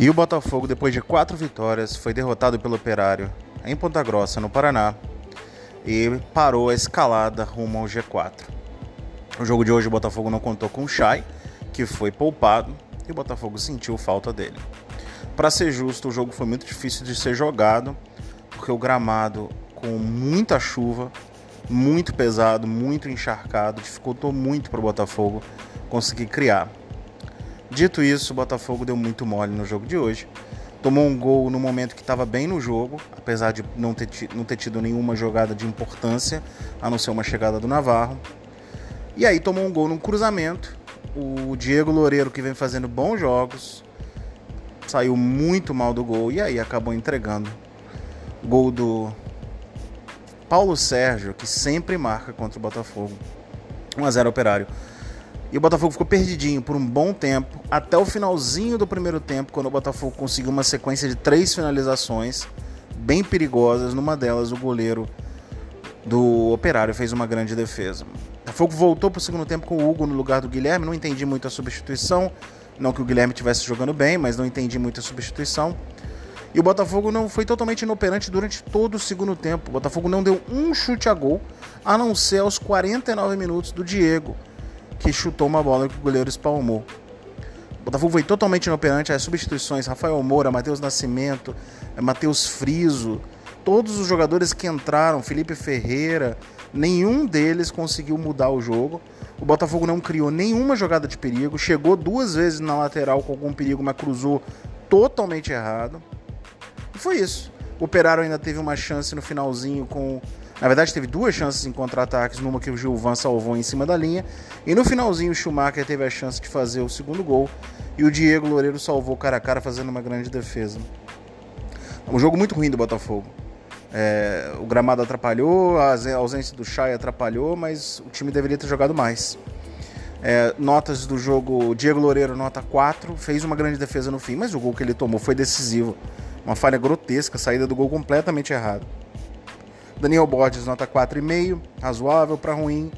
E o Botafogo, depois de quatro vitórias, foi derrotado pelo Operário em Ponta Grossa, no Paraná, e parou a escalada rumo ao G4. O jogo de hoje o Botafogo não contou com o Chay, que foi poupado, e o Botafogo sentiu falta dele. Para ser justo, o jogo foi muito difícil de ser jogado, porque o gramado com muita chuva, muito pesado, muito encharcado, dificultou muito para o Botafogo conseguir criar. Dito isso, o Botafogo deu muito mole no jogo de hoje. Tomou um gol no momento que estava bem no jogo, apesar de não ter, não ter tido nenhuma jogada de importância, a não ser uma chegada do Navarro. E aí tomou um gol no cruzamento. O Diego Loureiro, que vem fazendo bons jogos, saiu muito mal do gol e aí acabou entregando. Gol do Paulo Sérgio, que sempre marca contra o Botafogo. 1 a 0 Operário. E o Botafogo ficou perdidinho por um bom tempo, até o finalzinho do primeiro tempo, quando o Botafogo conseguiu uma sequência de três finalizações bem perigosas. Numa delas, o goleiro do Operário fez uma grande defesa. O Botafogo voltou para o segundo tempo com o Hugo no lugar do Guilherme. Não entendi muito a substituição. Não que o Guilherme estivesse jogando bem, mas não entendi muito a substituição. E o Botafogo não foi totalmente inoperante durante todo o segundo tempo. O Botafogo não deu um chute a gol, a não ser aos 49 minutos do Diego que chutou uma bola que o goleiro espalmou. O Botafogo foi totalmente inoperante. As substituições: Rafael Moura, Matheus Nascimento, eh, Matheus Friso, todos os jogadores que entraram, Felipe Ferreira, nenhum deles conseguiu mudar o jogo. O Botafogo não criou nenhuma jogada de perigo, chegou duas vezes na lateral com algum perigo, mas cruzou totalmente errado. E foi isso. O Operário ainda teve uma chance no finalzinho com na verdade, teve duas chances em contra-ataques, numa que o Gilvan salvou em cima da linha, e no finalzinho o Schumacher teve a chance de fazer o segundo gol, e o Diego Loureiro salvou cara a cara fazendo uma grande defesa. Um jogo muito ruim do Botafogo. É, o gramado atrapalhou, a ausência do Chay atrapalhou, mas o time deveria ter jogado mais. É, notas do jogo: Diego Loureiro, nota 4, fez uma grande defesa no fim, mas o gol que ele tomou foi decisivo. Uma falha grotesca, saída do gol completamente errado. Daniel Borges, nota 4,5, razoável para ruim.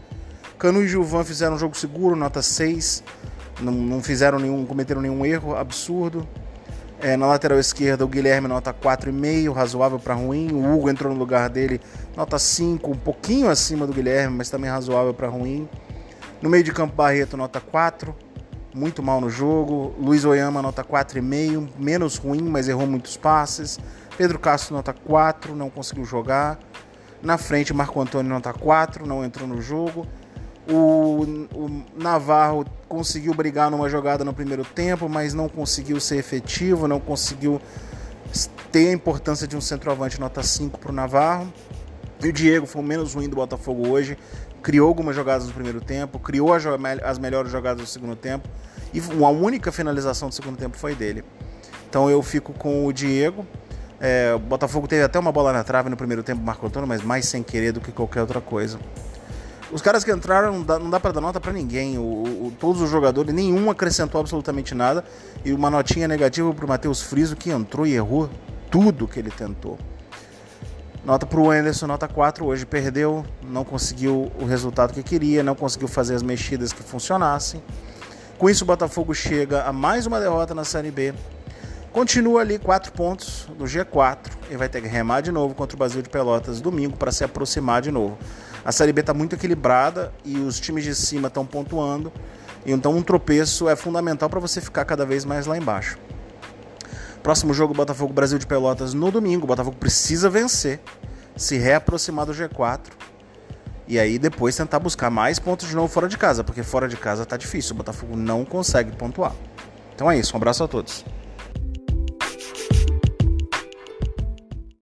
Canu e Gilvan fizeram um jogo seguro, nota 6. Não, não fizeram nenhum, cometeram nenhum erro absurdo. É, na lateral esquerda, o Guilherme, nota 4,5, razoável para ruim. O Hugo entrou no lugar dele, nota 5, um pouquinho acima do Guilherme, mas também razoável para ruim. No meio de campo, Barreto, nota 4, muito mal no jogo. Luiz Oyama, nota 4,5, menos ruim, mas errou muitos passes. Pedro Castro, nota 4, não conseguiu jogar. Na frente, Marco Antônio nota 4, não entrou no jogo. O, o, Navarro conseguiu brigar numa jogada no primeiro tempo, mas não conseguiu ser efetivo, não conseguiu ter a importância de um centroavante nota 5 para o Navarro. E o Diego foi o menos ruim do Botafogo hoje. Criou algumas jogadas no primeiro tempo, criou as melhores jogadas do segundo tempo. E a única finalização do segundo tempo foi dele. Então eu fico com o Diego. É, o Botafogo teve até uma bola na trave no primeiro tempo, Marco Antônio, mas mais sem querer do que qualquer outra coisa. Os caras que entraram, não dá, dá para dar nota para ninguém. O, o, todos os jogadores, nenhum acrescentou absolutamente nada. E uma notinha negativa pro Matheus Friso, que entrou e errou tudo que ele tentou. Nota pro Anderson, nota 4. Hoje perdeu, não conseguiu o resultado que queria, não conseguiu fazer as mexidas que funcionassem. Com isso, o Botafogo chega a mais uma derrota na Série B. Continua ali quatro pontos do G4 e vai ter que remar de novo contra o Brasil de Pelotas domingo para se aproximar de novo. A Série B está muito equilibrada e os times de cima estão pontuando, então um tropeço é fundamental para você ficar cada vez mais lá embaixo. Próximo jogo Botafogo Brasil de Pelotas no domingo. O Botafogo precisa vencer, se reaproximar do G4 e aí depois tentar buscar mais pontos de novo fora de casa, porque fora de casa tá difícil. O Botafogo não consegue pontuar. Então é isso, um abraço a todos.